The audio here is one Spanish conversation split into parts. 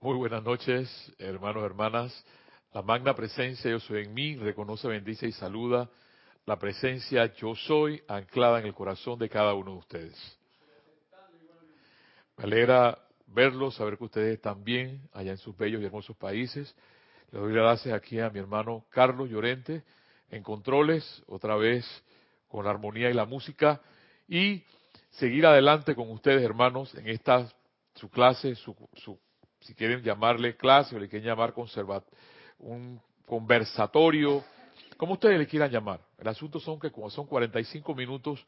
Muy buenas noches, hermanos, hermanas. La magna presencia yo soy en mí, reconoce, bendice y saluda la presencia yo soy anclada en el corazón de cada uno de ustedes. Me alegra verlos, saber que ustedes bien allá en sus bellos y hermosos países. Le doy las gracias aquí a mi hermano Carlos Llorente en controles, otra vez con la armonía y la música, y seguir adelante con ustedes, hermanos, en esta su clase, su, su si quieren llamarle clase o le quieren llamar un conversatorio, como ustedes le quieran llamar. El asunto son que como son 45 minutos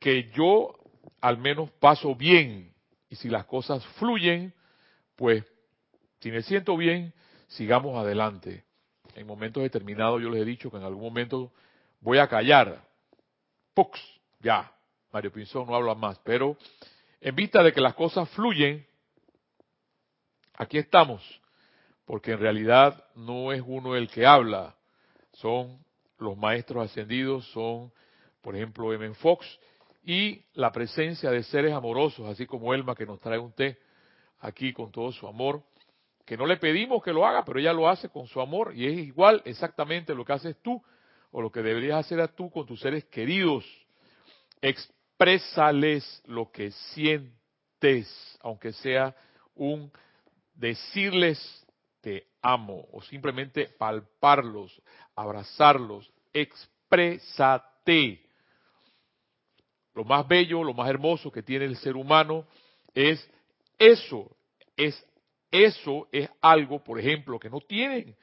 que yo al menos paso bien y si las cosas fluyen, pues si me siento bien, sigamos adelante. En momentos determinados yo les he dicho que en algún momento voy a callar. Pux, ya, Mario Pinzón no habla más, pero en vista de que las cosas fluyen, aquí estamos, porque en realidad no es uno el que habla, son los maestros ascendidos, son, por ejemplo, M. Fox, y la presencia de seres amorosos, así como Elma, que nos trae un té aquí con todo su amor, que no le pedimos que lo haga, pero ella lo hace con su amor, y es igual exactamente lo que haces tú, o lo que deberías hacer tú con tus seres queridos. Exprésales lo que sientes, aunque sea un decirles te amo o simplemente palparlos, abrazarlos, exprésate. Lo más bello, lo más hermoso que tiene el ser humano es eso, es eso es algo, por ejemplo, que no tienen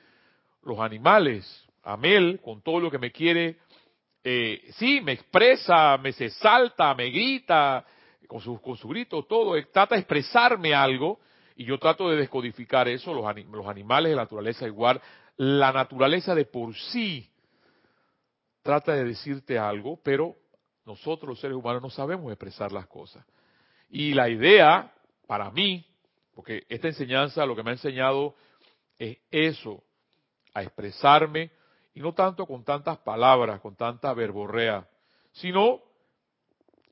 los animales. Amel, con todo lo que me quiere, eh, sí, me expresa, me se salta, me grita, con su, con su grito, todo, trata de expresarme algo, y yo trato de descodificar eso, los, los animales la naturaleza igual, la naturaleza de por sí trata de decirte algo, pero nosotros los seres humanos no sabemos expresar las cosas. Y la idea, para mí, porque esta enseñanza lo que me ha enseñado es eso, a expresarme, y no tanto con tantas palabras, con tanta verborrea, sino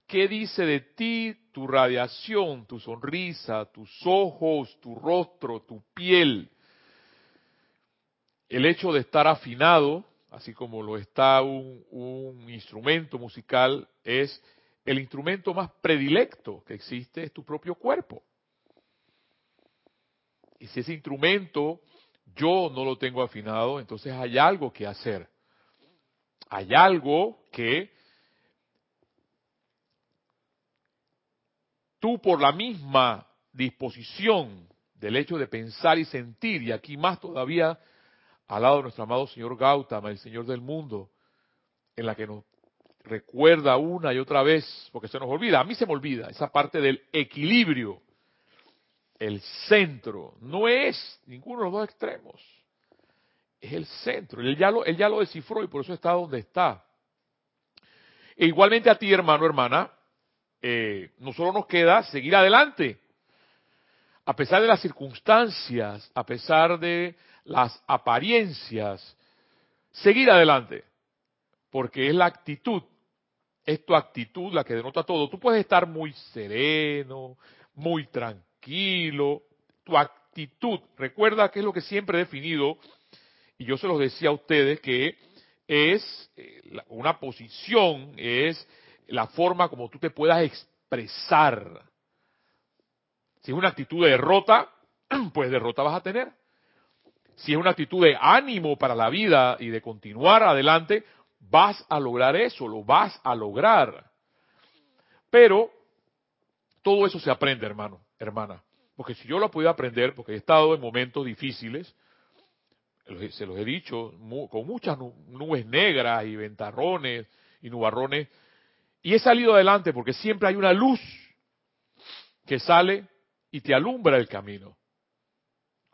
qué dice de ti tu radiación, tu sonrisa, tus ojos, tu rostro, tu piel. El hecho de estar afinado, así como lo está un, instrumento musical, es el instrumento más predilecto que existe, es tu propio cuerpo. Y si ese instrumento yo no lo tengo afinado, entonces hay algo que hacer. Hay algo que tú por la misma disposición del hecho de pensar y sentir, y aquí más todavía al lado de nuestro amado Señor Gautama, el Señor del mundo, en la que nos recuerda una y otra vez, porque se nos olvida, a mí se me olvida, esa parte del equilibrio, el centro, no es ninguno de los dos extremos, es el centro, él ya lo, él ya lo descifró y por eso está donde está. E igualmente a ti, hermano, hermana, eh, no solo nos queda seguir adelante. A pesar de las circunstancias, a pesar de las apariencias, seguir adelante. Porque es la actitud, es tu actitud la que denota todo. Tú puedes estar muy sereno, muy tranquilo, tu actitud. Recuerda que es lo que siempre he definido, y yo se los decía a ustedes, que es eh, una posición, es la forma como tú te puedas expresar. Si es una actitud de derrota, pues derrota vas a tener. Si es una actitud de ánimo para la vida y de continuar adelante, vas a lograr eso, lo vas a lograr. Pero todo eso se aprende, hermano, hermana. Porque si yo lo podido aprender, porque he estado en momentos difíciles, se los he dicho, con muchas nubes negras y ventarrones y nubarrones, y he salido adelante porque siempre hay una luz que sale y te alumbra el camino.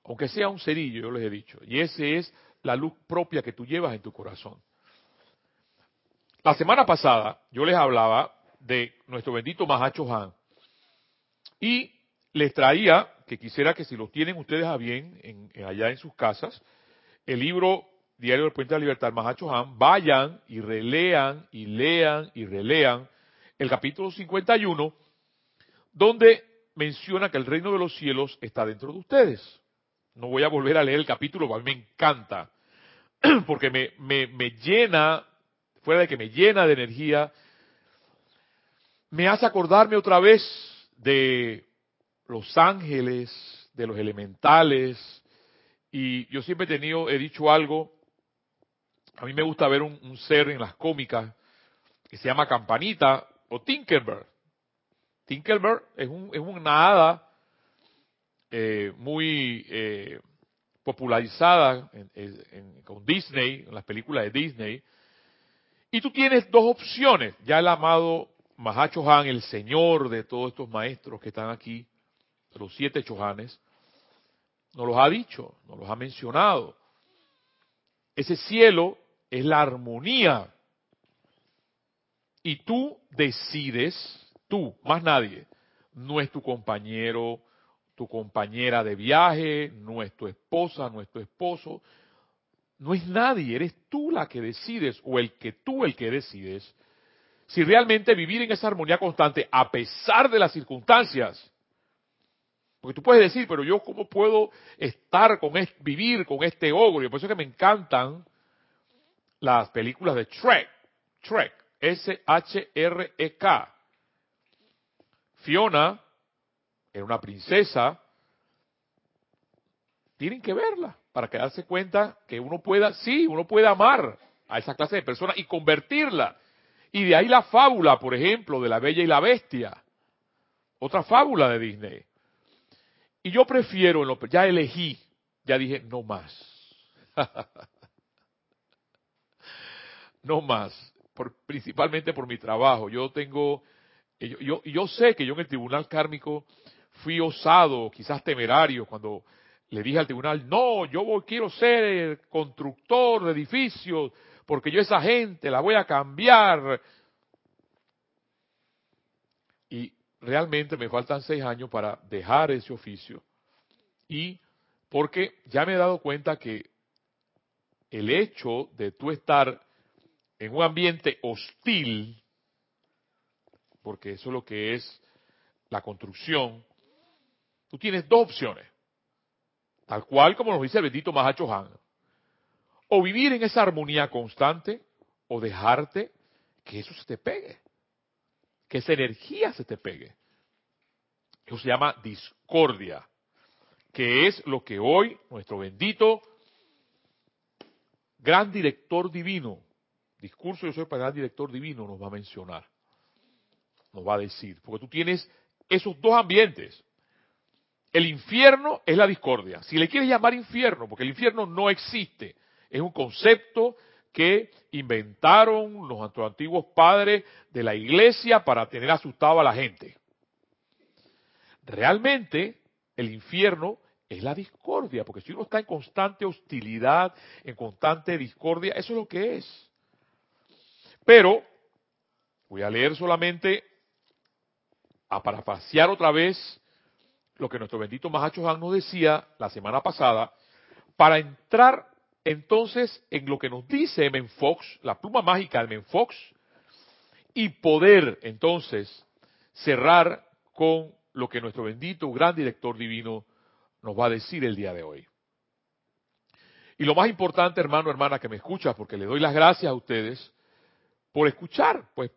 Aunque sea un cerillo, yo les he dicho. Y esa es la luz propia que tú llevas en tu corazón. La semana pasada yo les hablaba de nuestro bendito Mahacho Han. Y les traía, que quisiera que si lo tienen ustedes a bien en, allá en sus casas, el libro Diario del Puente de la Libertad, Mahacho Han, vayan y relean y lean y relean el capítulo 51, donde menciona que el reino de los cielos está dentro de ustedes. No voy a volver a leer el capítulo, a mí me encanta, porque me, me, me llena, fuera de que me llena de energía, me hace acordarme otra vez de los ángeles, de los elementales, y yo siempre he tenido, he dicho algo, a mí me gusta ver un, ser en las cómicas que se llama Campanita o Tinkerbell. Tinkerbell es, un, es una hada eh, muy eh, popularizada con Disney, en las películas de Disney. Y tú tienes dos opciones. Ya el amado Mahacho Han, el señor de todos estos maestros que están aquí, los siete chohanes, nos los ha dicho, nos los ha mencionado. Ese cielo es la armonía. Y tú decides, tú, más nadie, no es tu compañero, tu compañera de viaje, no es tu esposa, no es tu esposo, no es nadie, eres tú la que decides o el que tú el que decides si realmente vivir en esa armonía constante a pesar de las circunstancias. Porque tú puedes decir, pero yo cómo puedo estar con vivir con este ogro. Y por eso es que me encantan las películas de Trek, Trek, S-H-R-E-K. Fiona era una princesa. Tienen que verla para que darse cuenta que uno pueda, sí, uno puede amar a esa clase de personas y convertirla. Y de ahí la fábula, por ejemplo, de la Bella y la Bestia. Otra fábula de Disney. Y yo prefiero, ya elegí, ya dije, no más. no más, por, principalmente por mi trabajo. Yo tengo, yo, yo, yo sé que yo en el tribunal kármico fui osado, quizás temerario, cuando le dije al tribunal, no, yo quiero ser constructor de edificios, porque yo esa gente la voy a cambiar. Y realmente me faltan seis años para dejar ese oficio. Y porque ya me he dado cuenta que el hecho de tú estar en un ambiente hostil, porque eso es lo que es la construcción, tú tienes dos opciones, tal cual como nos dice el bendito Mahacho Han. O vivir en esa armonía constante, o dejarte que eso se te pegue, que esa energía se te pegue. Eso se llama discordia, que es lo que hoy nuestro bendito gran director divino, discurso yo soy para el director divino nos va a mencionar, nos va a decir, porque tú tienes esos dos ambientes. El infierno es la discordia. Si le quieres llamar infierno, porque el infierno no existe, es un concepto que inventaron los antiguos padres de la iglesia para tener asustado a la gente. Realmente, el infierno es la discordia, porque si uno está en constante hostilidad, en constante discordia, eso es lo que es. Pero voy a leer solamente, a parafasear otra vez lo que nuestro bendito Mahacho Han nos decía la semana pasada, para entrar entonces en lo que nos dice Menfox, la pluma mágica de Menfox, y poder entonces cerrar con lo que nuestro bendito gran director divino nos va a decir el día de hoy. Y lo más importante, hermano, hermana, que me escucha, porque le doy las gracias a ustedes, por escuchar. Pues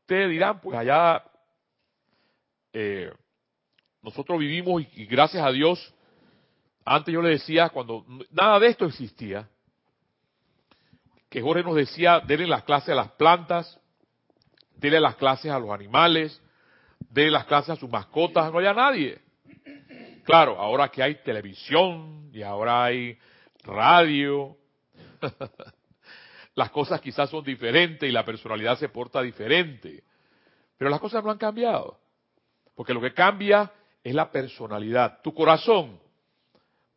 ustedes dirán, pues allá eh, nosotros vivimos y, gracias a Dios, antes yo le decía, cuando nada de esto existía, que Jorge nos decía, denle las clases a las plantas, denle las clases a los animales, denle las clases a sus mascotas, no haya nadie. Claro, ahora que hay televisión y ahora hay radio, las cosas quizás son diferentes y la personalidad se porta diferente. Pero las cosas no han cambiado. Porque lo que cambia es la personalidad. Tu corazón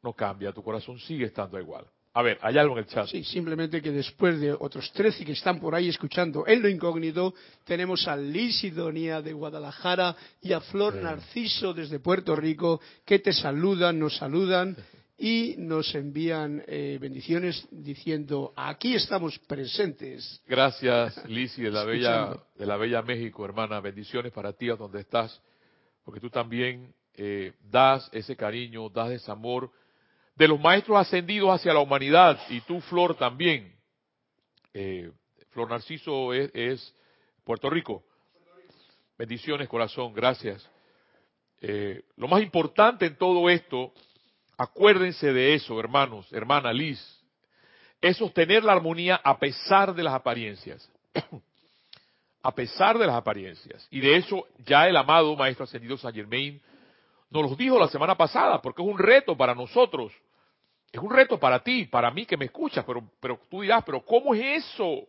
no cambia, tu corazón sigue estando igual. A ver, hay algo en el chat. Sí, simplemente que después de otros 13 que están por ahí escuchando en lo incógnito, tenemos a Liz Sidonia de Guadalajara y a Flor Narciso desde Puerto Rico que te saludan, nos saludan y nos envían eh, bendiciones diciendo aquí estamos presentes. Gracias, Lisi de la bella de la bella México, hermana. Bendiciones para ti a donde estás, porque tú también eh, das ese cariño, das ese amor de los maestros ascendidos hacia la humanidad y tú, Flor, también. Eh, Flor Narciso es, es, Puerto Rico. Bendiciones, corazón, gracias. Eh, lo más importante en todo esto, acuérdense de eso, hermanos, hermana Liz, es sostener la armonía a pesar de las apariencias. a pesar de las apariencias. Y de eso ya el amado Maestro Ascendido San Germain nos lo dijo la semana pasada, porque es un reto para nosotros. Es un reto para ti, para mí que me escuchas, pero, pero tú dirás, pero ¿cómo es eso?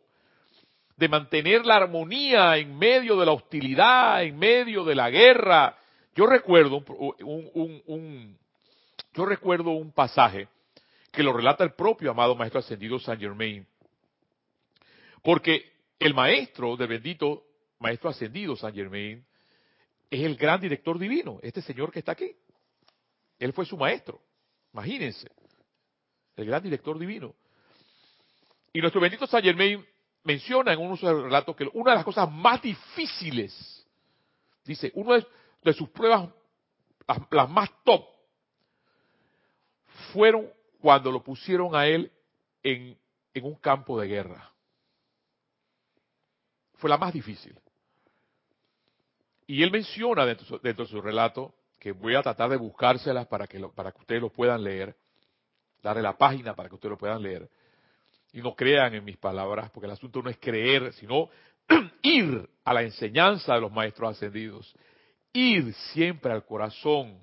De mantener la armonía en medio de la hostilidad, en medio de la guerra. Yo recuerdo un, un, un yo recuerdo un pasaje que lo relata el propio amado Maestro Ascendido San Germain. Porque el maestro del bendito Maestro Ascendido San Germain es el gran director divino, este señor que está aquí. Él fue su maestro, imagínense, el gran director divino. Y nuestro bendito Saint Germain menciona en uno de sus relatos que una de las cosas más difíciles, dice, una de, sus pruebas, las, más top, fueron cuando lo pusieron a él en, en un campo de guerra. Fue la más difícil. Y él menciona dentro, de su relato, que voy a tratar de buscárselas para que, para que ustedes lo puedan leer, darle la página para que ustedes lo puedan leer. Y no crean en mis palabras, porque el asunto no es creer, sino ir a la enseñanza de los maestros ascendidos. Ir siempre al corazón,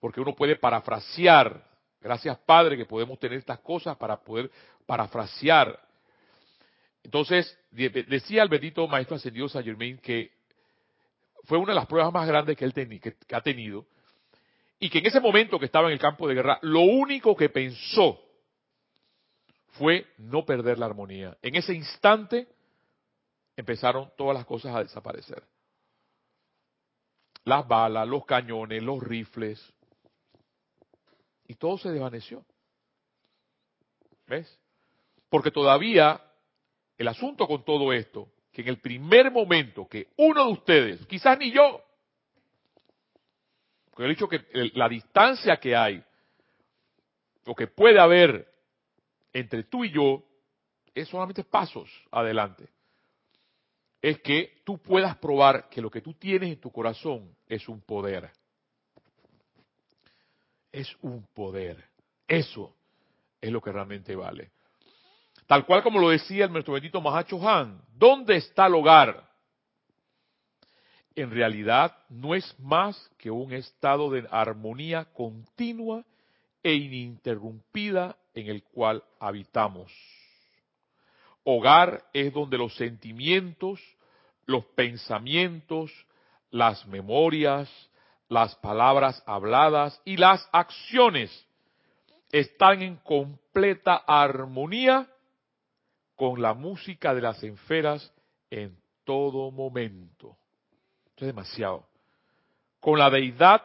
porque uno puede parafrasear. Gracias, Padre, que podemos tener estas cosas para poder parafrasear. Entonces, decía el bendito Maestro Ascendido San Germain que fue una de las pruebas más grandes que él que, ha tenido. Y que en ese momento que estaba en el campo de guerra, lo único que pensó fue no perder la armonía. En ese instante empezaron todas las cosas a desaparecer. Las balas, los cañones, los rifles. Y todo se desvaneció. ¿Ves? Porque todavía el asunto con todo esto que en el primer momento que uno de ustedes, quizás ni yo, porque he dicho que la distancia que hay, o que puede haber entre tú y yo, es solamente pasos adelante. Es que tú puedas probar que lo que tú tienes en tu corazón es un poder. Es un poder. Eso es lo que realmente vale. Tal cual como lo decía el nuestro bendito Mahacho Han, ¿dónde está el hogar? En realidad no es más que un estado de armonía continua e ininterrumpida en el cual habitamos. Hogar es donde los sentimientos, los pensamientos, las memorias, las palabras habladas y las acciones están en completa armonía con la música de las esferas en todo momento. Esto es demasiado. Con la deidad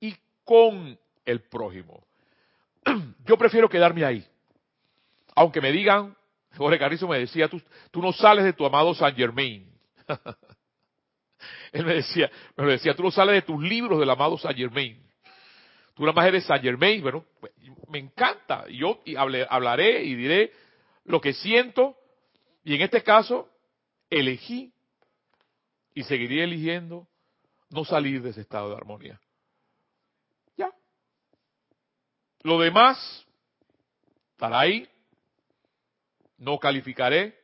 y con el prójimo. Yo prefiero quedarme ahí. Aunque me digan, Jorge Carrizo me decía, tú, no sales de tu amado Saint Germain. Él me decía, me decía, tú no sales de tus libros del amado Saint Germain. Tú nada más eres Saint Germain, bueno, me encanta. Yo hablaré y diré lo que siento y en este caso elegí y seguiría eligiendo no salir de ese estado de armonía. Ya. Lo demás estará ahí, no calificaré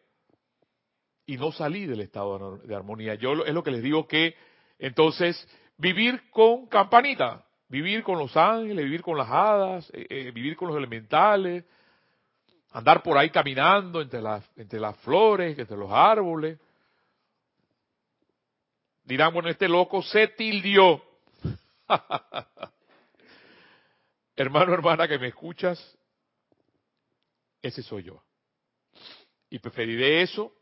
y no salí del estado de armonía. Yo es lo que les digo que entonces vivir con campanita, vivir con los ángeles, vivir con las hadas, eh, eh, vivir con los elementales, andar por ahí caminando entre las, entre las flores, entre los árboles. Dirán, bueno, este loco se tildió. Hermano, hermana, que me escuchas, ese soy yo. Y preferiré eso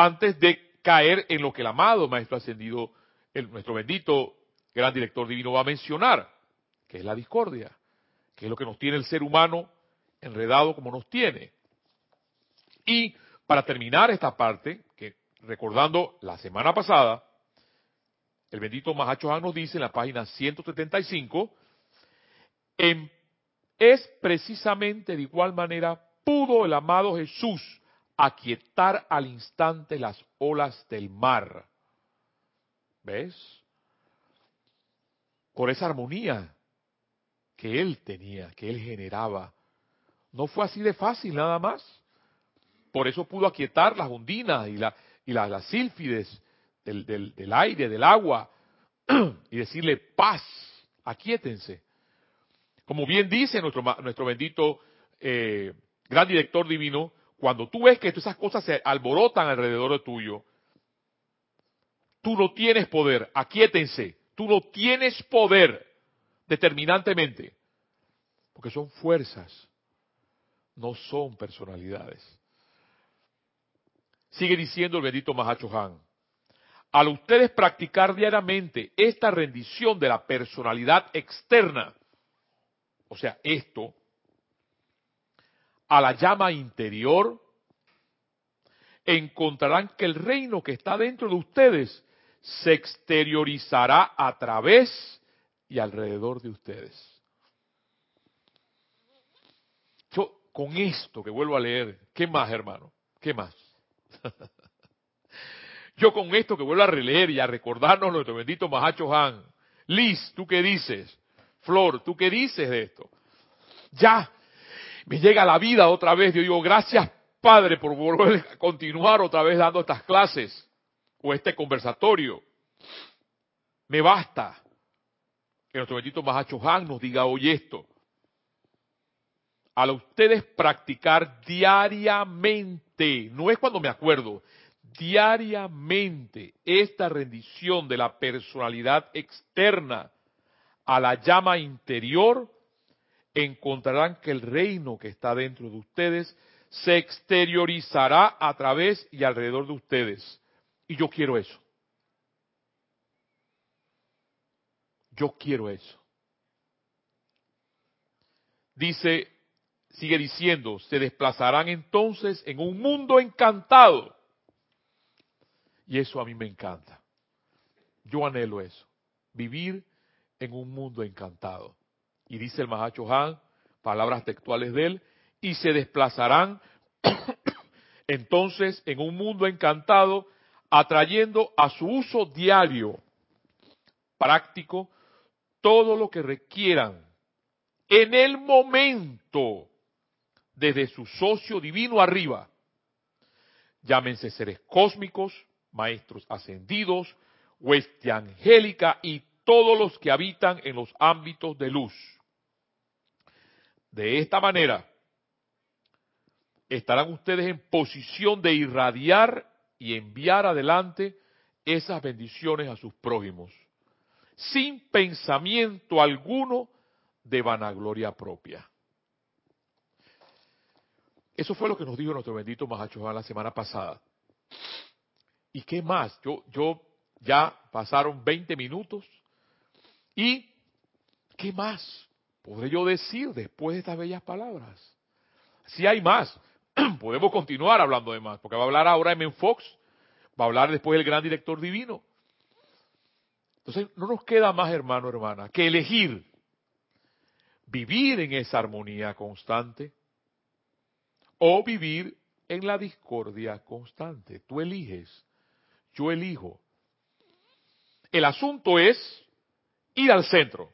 antes de caer en lo que el amado Maestro Ascendido, el, nuestro bendito gran director divino va a mencionar, que es la discordia, que es lo que nos tiene el ser humano enredado como nos tiene. Y para terminar esta parte, que recordando la semana pasada, el bendito Mahacho nos dice en la página 175, en, es precisamente de igual manera pudo el amado Jesús aquietar al instante las olas del mar. ¿Ves? Por esa armonía que él tenía, que él generaba. No fue así de fácil nada más. Por eso pudo aquietar las ondinas y, la, y las sílfides del, aire, del agua, y decirle paz, aquíétense. Como bien dice nuestro, nuestro bendito eh, gran director divino, cuando tú ves que esas cosas se alborotan alrededor de tuyo, tú no tienes poder, aquíétense, tú no tienes poder determinantemente, porque son fuerzas, no son personalidades. Sigue diciendo el bendito Mahacho Han. Al ustedes practicar diariamente esta rendición de la personalidad externa, o sea, esto, a la llama interior, encontrarán que el reino que está dentro de ustedes se exteriorizará a través y alrededor de ustedes. Yo, con esto que vuelvo a leer, ¿qué más, hermano? ¿Qué más? Yo con esto que vuelvo a releer y a recordarnos nuestro bendito Mahacho Han. Liz, ¿tú qué dices? Flor, ¿tú qué dices de esto? Ya, me llega la vida otra vez. Yo digo, gracias Padre por volver a continuar otra vez dando estas clases o este conversatorio. Me basta que nuestro bendito Mahacho Han nos diga hoy esto. Al ustedes practicar diariamente, no es cuando me acuerdo, diariamente esta rendición de la personalidad externa a la llama interior, encontrarán que el reino que está dentro de ustedes se exteriorizará a través y alrededor de ustedes. Y yo quiero eso. Yo quiero eso. Dice, sigue diciendo, se desplazarán entonces en un mundo encantado y eso a mí me encanta. Yo anhelo eso, vivir en un mundo encantado. Y dice el Mahacho Han, palabras textuales de él, y se desplazarán entonces en un mundo encantado, atrayendo a su uso diario, práctico, todo lo que requieran en el momento, desde su socio divino arriba. Llámense seres cósmicos, maestros ascendidos, hueste angélica y todos los que habitan en los ámbitos de luz. De esta manera, estarán ustedes en posición de irradiar y enviar adelante esas bendiciones a sus prójimos, sin pensamiento alguno de vanagloria propia. Eso fue lo que nos dijo nuestro bendito Mahacho la semana pasada. ¿Y qué más? Yo, ya pasaron 20 minutos. ¿Y qué más podré yo decir después de estas bellas palabras? Si hay más, podemos continuar hablando de más, porque va a hablar ahora M. Fox, va a hablar después el gran director divino. Entonces, no nos queda más, hermano, hermana, que elegir vivir en esa armonía constante o vivir en la discordia constante. Tú eliges yo elijo. El asunto es ir al centro.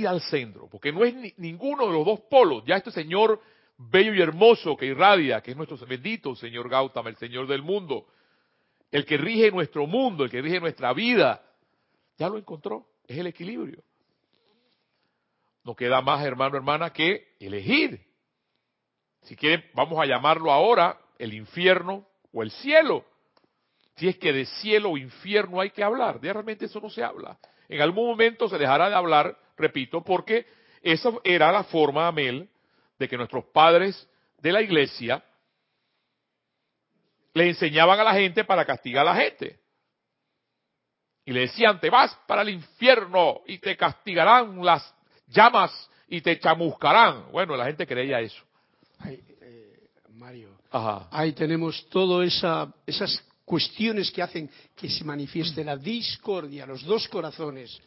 Ir al centro, porque no es ninguno de los dos polos. Ya este Señor bello y hermoso que irradia, que es nuestro bendito Señor Gautama, el Señor del mundo, el que rige nuestro mundo, el que rige nuestra vida, ya lo encontró. Es el equilibrio. No queda más, hermano, hermana, que elegir. Si quieren, vamos a llamarlo ahora el infierno o el cielo. Si es que de cielo o infierno hay que hablar, de realmente eso no se habla. En algún momento se dejará de hablar, repito, porque esa era la forma, Amel, de que nuestros padres de la iglesia le enseñaban a la gente para castigar a la gente. Y le decían, te vas para el infierno y te castigarán las llamas y te chamuscarán. Bueno, la gente creía eso. Eh, Mario, ahí tenemos todas esa, esas cuestiones que hacen que se manifieste la discordia, los dos corazones,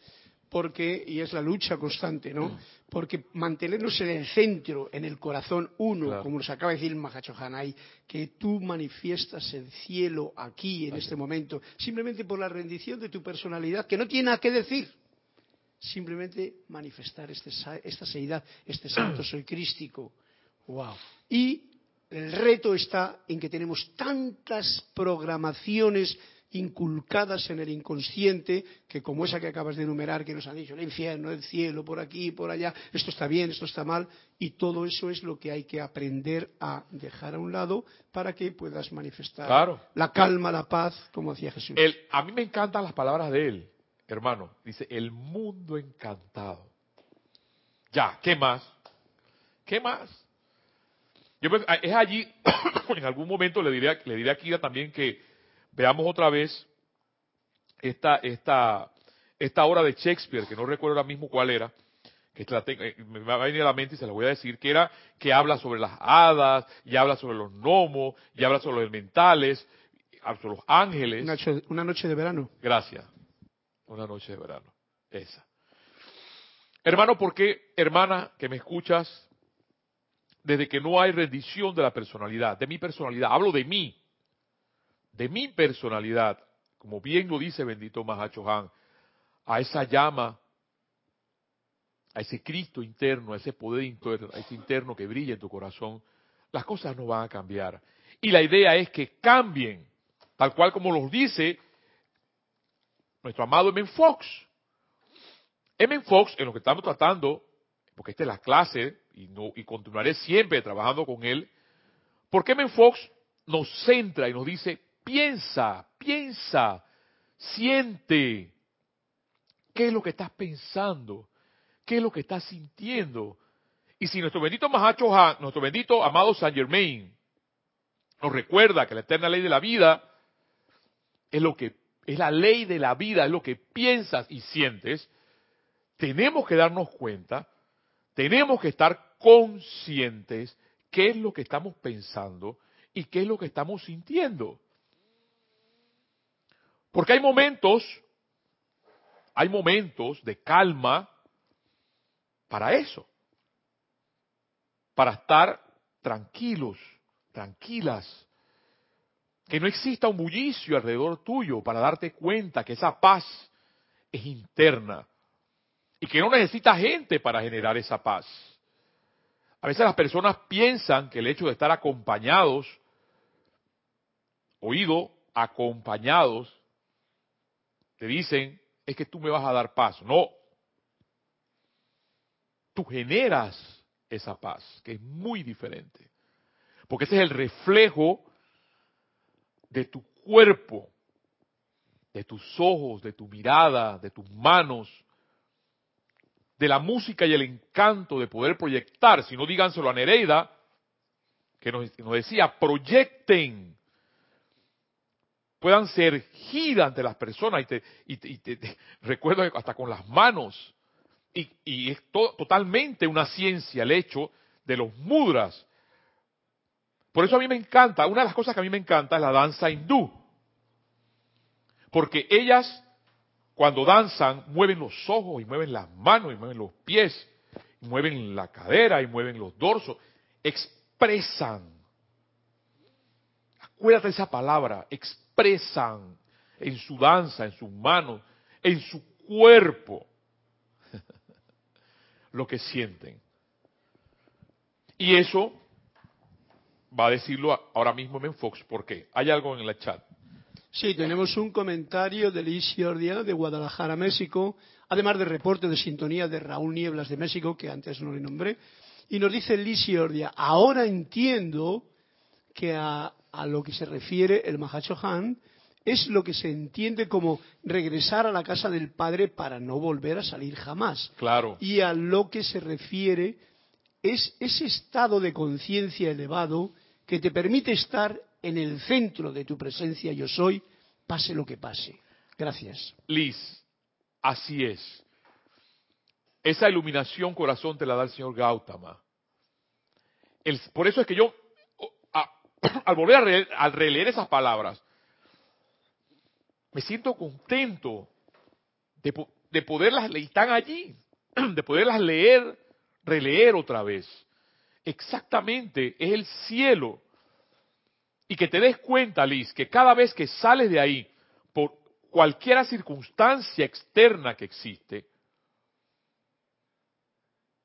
porque, y es la lucha constante, ¿no? Porque mantenernos en el centro, en el corazón uno, Claro. como nos acaba de decir Mahachohanay, que tú manifiestas el cielo aquí, en este momento, simplemente por la rendición de tu personalidad, que no tiene nada que decir. Simplemente manifestar este, esta seidad, este santo soy crístico. Wow. Y el reto está en que tenemos tantas programaciones inculcadas en el inconsciente que como esa que acabas de enumerar que nos han dicho el infierno, el cielo, por aquí, por allá, esto está bien, esto está mal y todo eso es lo que hay que aprender a dejar a un lado para que puedas manifestar Claro. la calma, la paz, como decía Jesús. El- a mí me encantan las palabras de él, hermano. Dice, el mundo encantado. Ya, ¿qué más? ¿Qué más? Yo es allí, en algún momento le diré, le diré a Kira también que veamos otra vez esta, esta, esta obra de Shakespeare, que no recuerdo ahora mismo cuál era, que la tengo- eh, me va a venir a la mente y se la voy a decir, que era que habla sobre las hadas, y habla sobre los gnomos, y habla sobre los elementales, sobre los ángeles. Una noche, una noche de verano. Gracias. Una noche de verano. Esa. Hermano, ¿por qué, hermana, que me escuchas? Desde que no hay rendición de la personalidad, de mi personalidad, hablo de mí, de mi personalidad, como bien lo dice bendito Mahacho Han, a esa llama, a ese Cristo interno, a ese poder interno, a ese interno que brilla en tu corazón, las cosas no van a cambiar. Y la idea es que cambien, tal cual como los dice nuestro amado M. Fox. M. Fox, en lo que estamos tratando, porque esta es la clase y, no, y continuaré siempre trabajando con él, porque M. Fox nos centra y nos dice, piensa, piensa, siente, ¿qué es lo que estás pensando? ¿Qué es lo que estás sintiendo? Y si nuestro bendito Mahacho Han, nuestro bendito amado Saint Germain, nos recuerda que la eterna ley de la vida es lo que es la ley de la vida, es lo que piensas y sientes, tenemos que darnos cuenta, tenemos que estar conscientes qué es lo que estamos pensando y qué es lo que estamos sintiendo. Porque hay momentos, hay momentos de calma para eso, para estar tranquilos, tranquilas, que no exista un bullicio alrededor tuyo para darte cuenta que esa paz es interna y que no necesita gente para generar esa paz. A veces las personas piensan que el hecho de estar acompañados, oído, acompañados, te dicen, es que tú me vas a dar paz. No. Tú generas esa paz, que es muy diferente. Porque ese es el reflejo de tu cuerpo, de tus ojos, de tu mirada, de tus manos, de la música y el encanto de poder proyectar. Si no, díganselo a Nereida, que nos, nos decía, proyecten, puedan ser gira ante las personas. Y te, y te- y te- recuerdo hasta con las manos. Y, es to- totalmente una ciencia el hecho de los mudras. Por eso a mí me encanta, una de las cosas que a mí me encanta es la danza hindú. Porque ellas, cuando danzan, mueven los ojos y mueven las manos y mueven los pies, y mueven la cadera y mueven los dorsos, expresan. Acuérdate esa palabra, expresan en su danza, en sus manos, en su cuerpo lo que sienten. Y eso va a decirlo ahora mismo en Fox. ¿Por qué? Hay algo en el chat. Sí, tenemos un comentario de Liz Giordia de Guadalajara, México, además de reporte de sintonía de Raúl Nieblas de México, que antes no le nombré, y nos dice Liz Giordia, ahora entiendo que a, a lo que se refiere el Mahacho Han es lo que se entiende como regresar a la casa del padre para no volver a salir jamás. Claro. Y a lo que se refiere es ese estado de conciencia elevado que te permite estar en el centro de tu presencia yo soy, pase lo que pase. Gracias. Liz, así es. Esa iluminación corazón te la da el señor Gautama. El- por eso es que yo, al volver a, releer, al releer esas palabras, me siento contento de, de poderlas leer, están allí, de poderlas leer, releer otra vez. Exactamente, es el cielo. Y que te des cuenta, Liz, que cada vez que sales de ahí, por cualquier circunstancia externa que existe,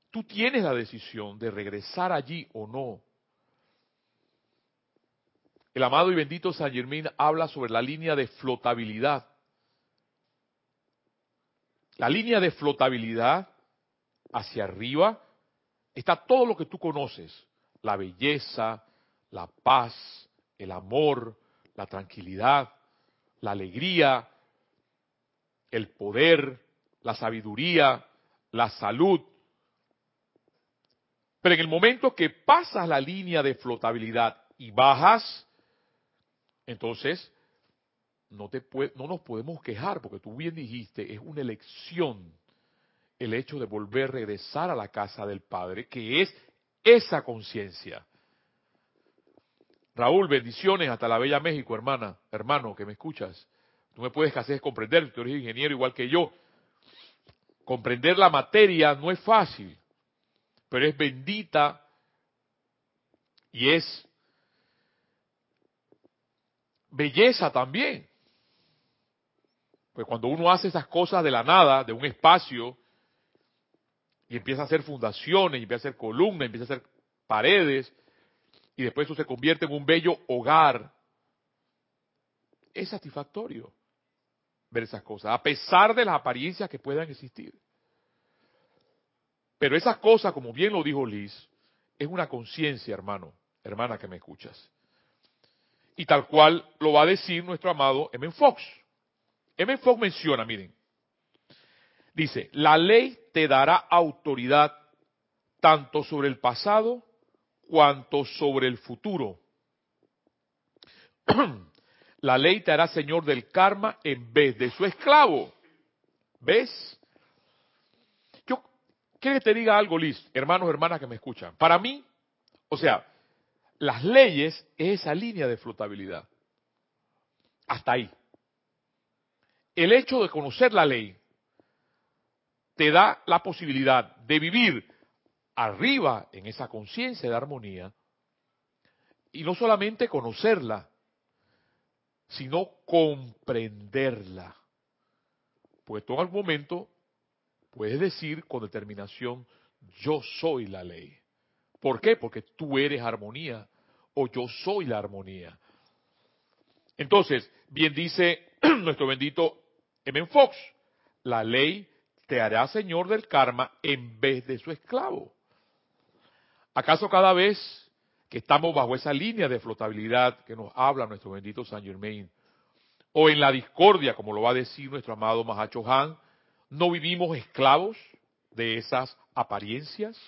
tú tienes la decisión de regresar allí o no. El amado y bendito San Germín habla sobre la línea de flotabilidad. La línea de flotabilidad hacia arriba está todo lo que tú conoces, la belleza, la paz, el amor, la tranquilidad, la alegría, el poder, la sabiduría, la salud. Pero en el momento que pasas la línea de flotabilidad y bajas, entonces no, te no nos podemos quejar, porque tú bien dijiste, es una elección el hecho de volver a regresar a la casa del Padre, que es esa conciencia. Raúl, bendiciones hasta la Bella México, hermana, hermano, que me escuchas. Tú me puedes hacer comprender, tú eres ingeniero igual que yo. Comprender la materia no es fácil, pero es bendita y es belleza también. Pues cuando uno hace esas cosas de la nada, de un espacio, y empieza a hacer fundaciones, y empieza a hacer columnas, empieza a hacer paredes, y después eso se convierte en un bello hogar. Es satisfactorio ver esas cosas, a pesar de las apariencias que puedan existir. Pero esas cosas, como bien lo dijo Liz, es una conciencia, hermano, hermana que me escuchas. Y tal cual lo va a decir nuestro amado M. Fox. M. Fox menciona, miren, dice, la ley te dará autoridad tanto sobre el pasado cuanto sobre el futuro. La ley te hará señor del karma en vez de su esclavo. ¿Ves? Yo quiero que te diga algo, Liz, hermanos, hermanas que me escuchan. Para mí, o sea, las leyes es esa línea de flotabilidad. Hasta ahí. El hecho de conocer la ley te da la posibilidad de vivir arriba en esa conciencia de armonía y no solamente conocerla, sino comprenderla. Pues tú en algún momento puedes decir con determinación, yo soy la ley. ¿Por qué? Porque tú eres armonía o yo soy la armonía. Entonces, bien dice nuestro bendito M. Fox, la ley te hará señor del karma en vez de su esclavo. ¿Acaso cada vez que estamos bajo esa línea de flotabilidad que nos habla nuestro bendito Saint Germain, o en la discordia, como lo va a decir nuestro amado Mahacho Han, no vivimos esclavos de esas apariencias?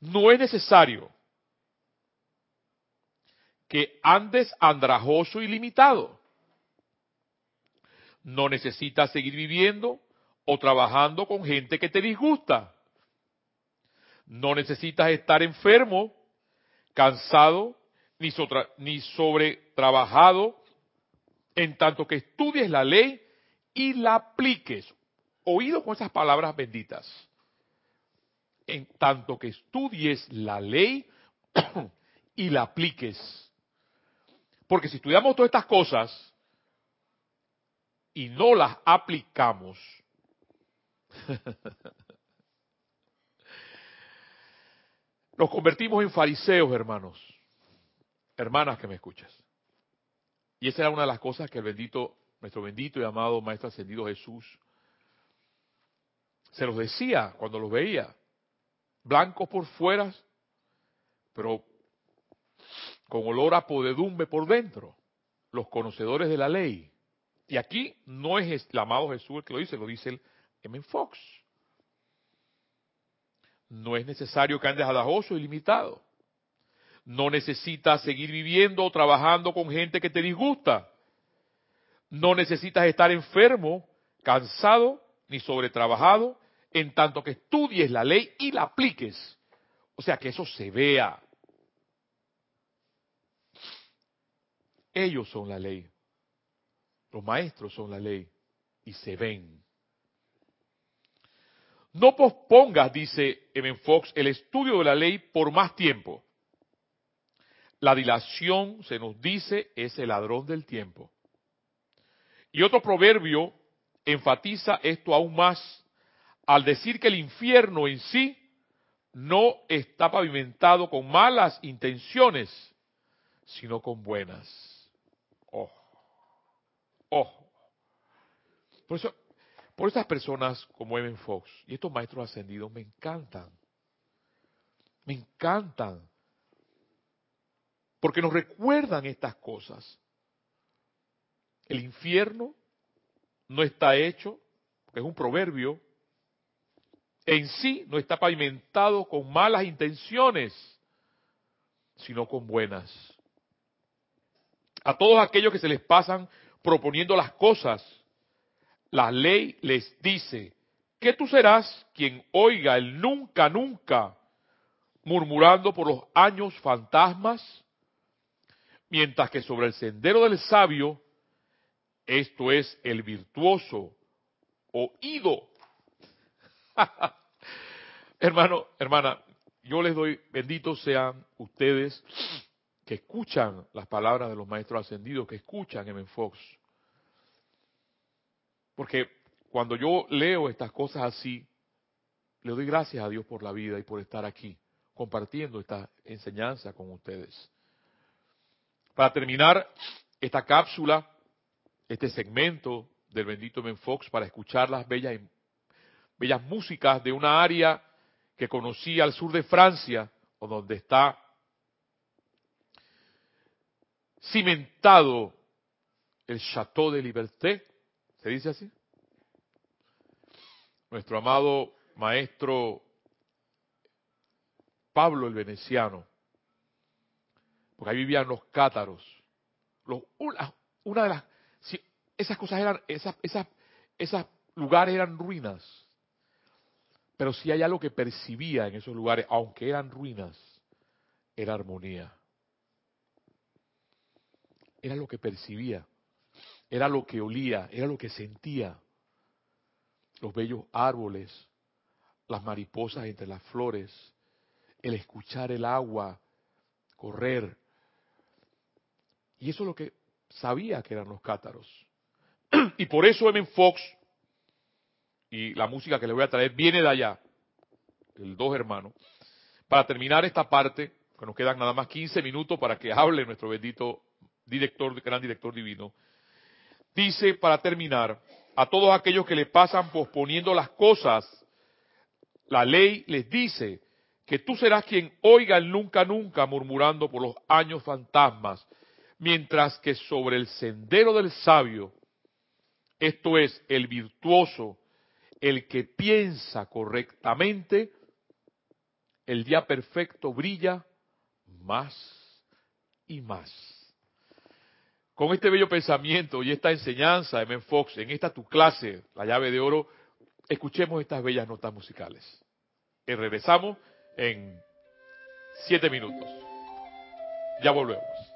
No es necesario que andes andrajoso y limitado. No necesitas seguir viviendo o trabajando con gente que te disgusta. No necesitas estar enfermo, cansado, ni, ni sobre trabajado, en tanto que estudies la ley y la apliques. Oído con esas palabras benditas. En tanto que estudies la ley y la apliques. Porque si estudiamos todas estas cosas y no las aplicamos, Nos convertimos en fariseos, hermanos, hermanas que me escuchas. Y esa era una de las cosas que el bendito, nuestro bendito y amado Maestro Ascendido Jesús se los decía cuando los veía. Blancos por fuera, pero con olor a podedumbre por dentro. Los conocedores de la ley. Y aquí no es el amado Jesús el que lo dice, lo dice el M. Fox. No es necesario que andes adajoso y limitado. No necesitas seguir viviendo o trabajando con gente que te disgusta. No necesitas estar enfermo, cansado ni sobretrabajado, en tanto que estudies la ley y la apliques. O sea, que eso se vea. Ellos son la ley. Los maestros son la ley y se ven. No pospongas, dice M. Fox, el estudio de la ley por más tiempo. La dilación, se nos dice, es el ladrón del tiempo. Y otro proverbio enfatiza esto aún más al decir que el infierno en sí no está pavimentado con malas intenciones, sino con buenas. Ojo. Ojo. Por eso, por estas personas como Evan Fox y estos maestros ascendidos me encantan. Me encantan. Porque nos recuerdan estas cosas. El infierno no está hecho, es un proverbio, en sí no está pavimentado con malas intenciones, sino con buenas. A todos aquellos que se les pasan proponiendo las cosas, la ley les dice que tú serás quien oiga el nunca, nunca, murmurando por los años fantasmas, mientras que sobre el sendero del sabio, esto es el virtuoso oído Hermano, hermana, yo les doy, benditos sean ustedes que escuchan las palabras de los maestros ascendidos, que escuchan M. Fox. Porque cuando yo leo estas cosas así, le doy gracias a Dios por la vida y por estar aquí, compartiendo esta enseñanza con ustedes. Para terminar esta cápsula, este segmento del bendito M. Fox, para escuchar las bellas bellas músicas de una área que conocí al sur de Francia, o donde está cimentado el Château de Liberté, ¿se dice así? Nuestro amado maestro Pablo el Veneciano, porque ahí vivían los cátaros. Los, una, de las, esas cosas eran, esas, esas, esos lugares eran ruinas pero si hay algo que percibía en esos lugares, aunque eran ruinas, era armonía. Era lo que percibía, era lo que olía, era lo que sentía. Los bellos árboles, las mariposas entre las flores, el escuchar el agua correr. Y eso es lo que sabía que eran los cátaros. Y por eso M. Fox y la música que le voy a traer viene de allá, el dos hermanos. Para terminar esta parte, que nos quedan nada más 15 minutos para que hable nuestro bendito director, gran director divino, dice para terminar, a todos aquellos que le pasan posponiendo las cosas, la ley les dice que tú serás quien oiga el nunca nunca murmurando por los años fantasmas, mientras que sobre el sendero del sabio, esto es, el virtuoso, el que piensa correctamente, el día perfecto brilla más y más. Con este bello pensamiento y esta enseñanza de Men Fox, en esta tu clase, la llave de oro, escuchemos estas bellas notas musicales. Y regresamos en siete minutos. Ya volvemos.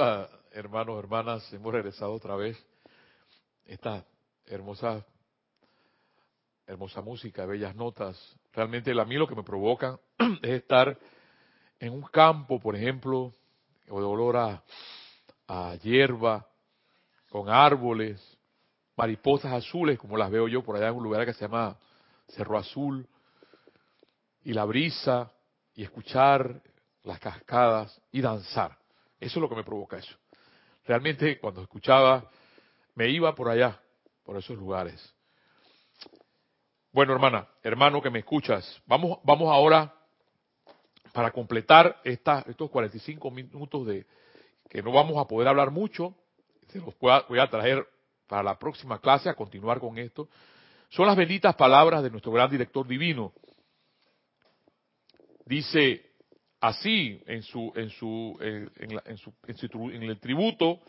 Hola, hermanos, hermanas, hemos regresado otra vez. Esta hermosa, hermosa música, bellas notas. Realmente a mí lo que me provoca es estar en un campo, por ejemplo, o de olor a, a hierba, con árboles, mariposas azules, como las veo yo por allá en un lugar que se llama Cerro Azul, y la brisa, y escuchar las cascadas y danzar. Eso es lo que me provoca eso. Realmente cuando escuchaba, me iba por allá, por esos lugares. Bueno, hermana, hermano que me escuchas, vamos, vamos ahora para completar esta, estos 45 minutos de que no vamos a poder hablar mucho, se los voy a traer para la próxima clase a continuar con esto, son las benditas palabras de nuestro gran director divino. Dice, así en su en su en, su, en, el tributo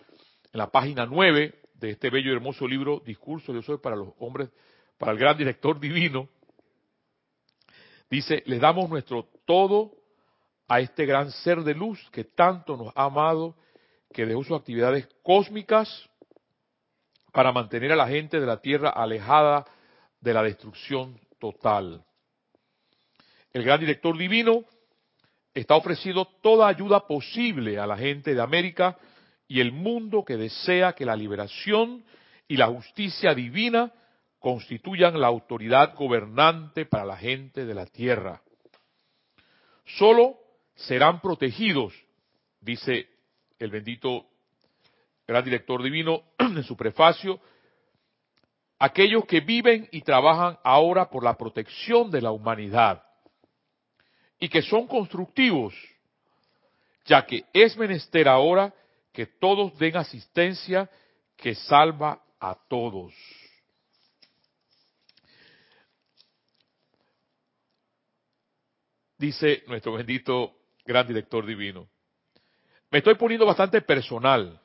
en la página 9 de este bello y hermoso libro Discurso de soy para los hombres para el gran director divino dice le damos nuestro todo a este gran ser de luz que tanto nos ha amado que dejó sus actividades cósmicas para mantener a la gente de la tierra alejada de la destrucción total el gran director divino está ofreciendo toda ayuda posible a la gente de América y el mundo que desea que la liberación y la justicia divina constituyan la autoridad gobernante para la gente de la tierra. Solo serán protegidos, dice el bendito gran director divino en su prefacio, aquellos que viven y trabajan ahora por la protección de la humanidad y que son constructivos, ya que es menester ahora que todos den asistencia que salva a todos. Dice nuestro bendito gran director divino. Me estoy poniendo bastante personal.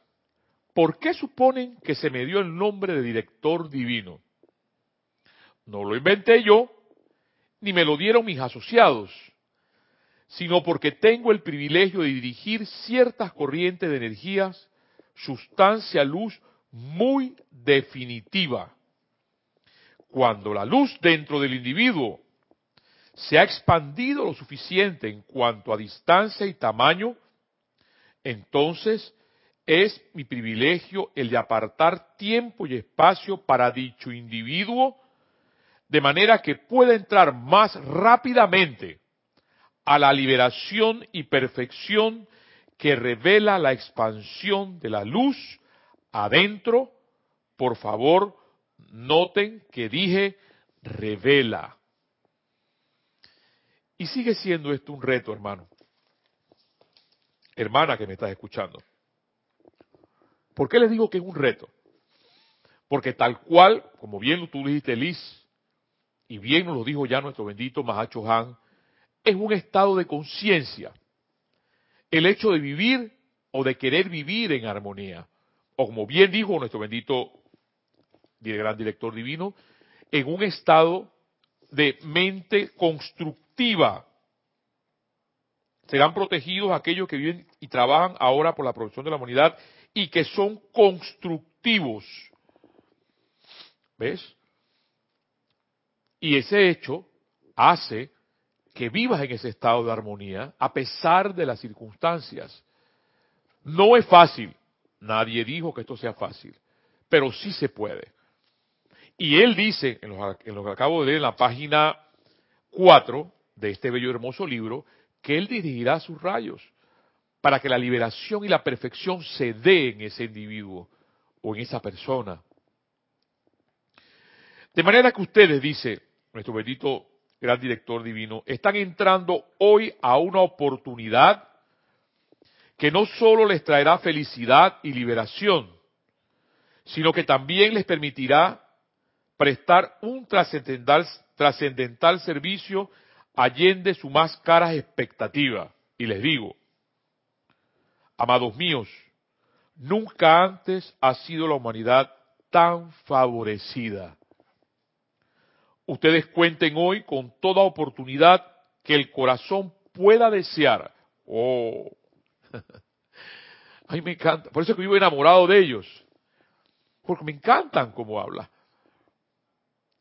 ¿Por qué suponen que se me dio el nombre de director divino? No lo inventé yo, ni me lo dieron mis asociados sino porque tengo el privilegio de dirigir ciertas corrientes de energías, sustancia, luz muy definitiva. Cuando la luz dentro del individuo se ha expandido lo suficiente en cuanto a distancia y tamaño, entonces es mi privilegio el de apartar tiempo y espacio para dicho individuo, de manera que pueda entrar más rápidamente a la liberación y perfección que revela la expansión de la luz adentro, por favor, noten que dije revela. Y sigue siendo esto un reto, hermano. Hermana que me estás escuchando. ¿Por qué les digo que es un reto? Porque tal cual, como bien tú dijiste, Liz, y bien nos lo dijo ya nuestro bendito Mahacho Han, es un estado de conciencia. El hecho de vivir o de querer vivir en armonía. O como bien dijo nuestro bendito gran director divino, en un estado de mente constructiva. Serán protegidos aquellos que viven y trabajan ahora por la protección de la humanidad y que son constructivos. ¿Ves? Y ese hecho hace que vivas en ese estado de armonía a pesar de las circunstancias. No es fácil, nadie dijo que esto sea fácil, pero sí se puede. Y él dice, en lo, que acabo de leer en la página 4 de este bello y hermoso libro, que él dirigirá sus rayos para que la liberación y la perfección se dé en ese individuo o en esa persona. De manera que ustedes, dice nuestro bendito gran director divino, están entrando hoy a una oportunidad que no solo les traerá felicidad y liberación, sino que también les permitirá prestar un trascendental, trascendental servicio allende su más caras expectativa. Y les digo, amados míos, nunca antes ha sido la humanidad tan favorecida ustedes cuenten hoy con toda oportunidad que el corazón pueda desear. Oh, A mí me encanta, por eso es que vivo enamorado de ellos, porque me encantan cómo habla.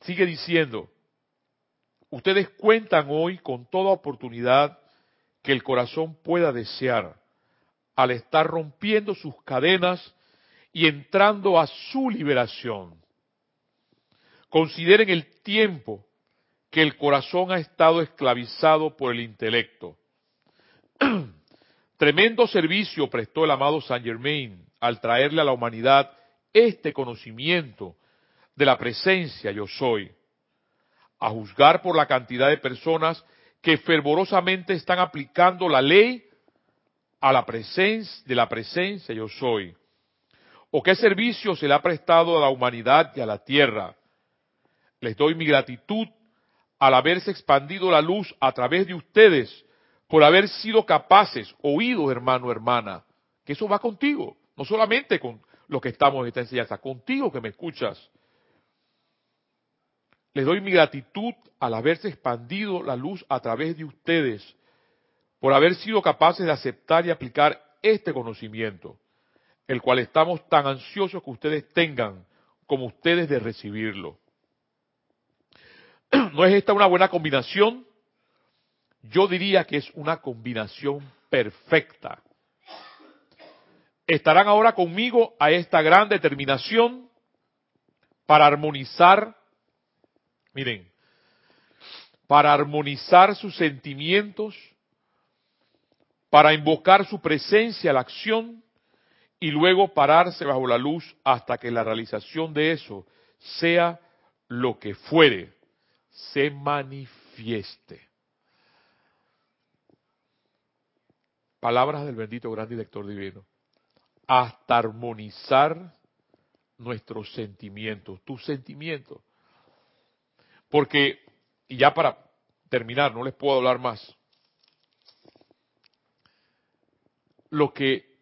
Sigue diciendo, ustedes cuentan hoy con toda oportunidad que el corazón pueda desear al estar rompiendo sus cadenas y entrando a su liberación. Consideren el tiempo que el corazón ha estado esclavizado por el intelecto. Tremendo servicio prestó el amado Saint Germain al traerle a la humanidad este conocimiento de la presencia yo soy. A juzgar por la cantidad de personas que fervorosamente están aplicando la ley a la presencia de la presencia yo soy. ¿O qué servicio se le ha prestado a la humanidad y a la tierra? Les doy mi gratitud al haberse expandido la luz a través de ustedes, por haber sido capaces, oídos hermano, hermana, que eso va contigo, no solamente con los que estamos en esta enseñanza, contigo que me escuchas. Les doy mi gratitud al haberse expandido la luz a través de ustedes, por haber sido capaces de aceptar y aplicar este conocimiento, el cual estamos tan ansiosos que ustedes tengan como ustedes de recibirlo. ¿No es esta una buena combinación? Yo diría que es una combinación perfecta. Estarán ahora conmigo a esta gran determinación para armonizar, miren, para armonizar sus sentimientos, para invocar su presencia a la acción y luego pararse bajo la luz hasta que la realización de eso sea lo que fuere, se manifieste. Palabras del bendito gran director divino. Hasta armonizar nuestros sentimientos, tus sentimientos. Porque, y ya para terminar, no les puedo hablar más. lo que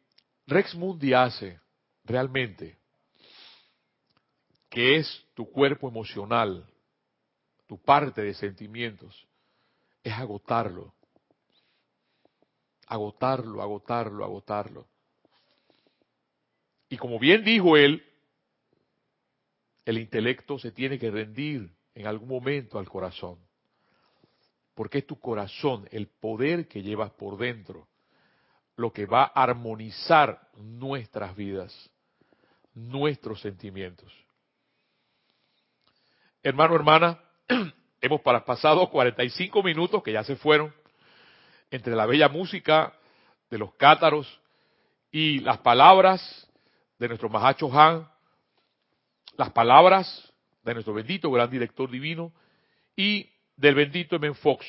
Rex Mundi hace realmente, que es tu cuerpo emocional, tu parte de sentimientos, es agotarlo. Agotarlo, agotarlo, agotarlo. Y como bien dijo él, el intelecto se tiene que rendir en algún momento al corazón. Porque es tu corazón, el poder que llevas por dentro, lo que va a armonizar nuestras vidas, nuestros sentimientos. Hermano, hermana, hemos pasado 45 minutos que ya se fueron entre la bella música de los cátaros y las palabras de nuestro Mahacho Han, las palabras de nuestro bendito gran director divino y del bendito M. Fox,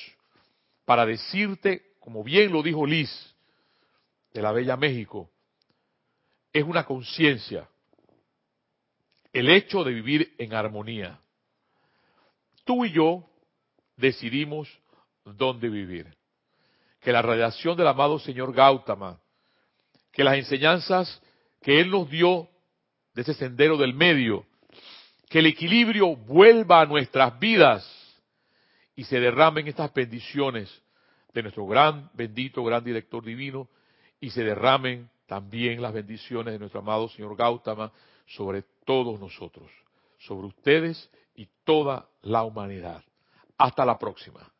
para decirte, como bien lo dijo Liz, de la Bella México es una conciencia, el hecho de vivir en armonía. Tú y yo decidimos dónde vivir. Que la radiación del amado Señor Gautama, que las enseñanzas que Él nos dio de ese sendero del medio, que el equilibrio vuelva a nuestras vidas y se derramen estas bendiciones de nuestro gran, bendito, gran director divino, y se derramen también las bendiciones de nuestro amado Señor Gautama sobre todos nosotros, sobre ustedes y toda la humanidad. Hasta la próxima.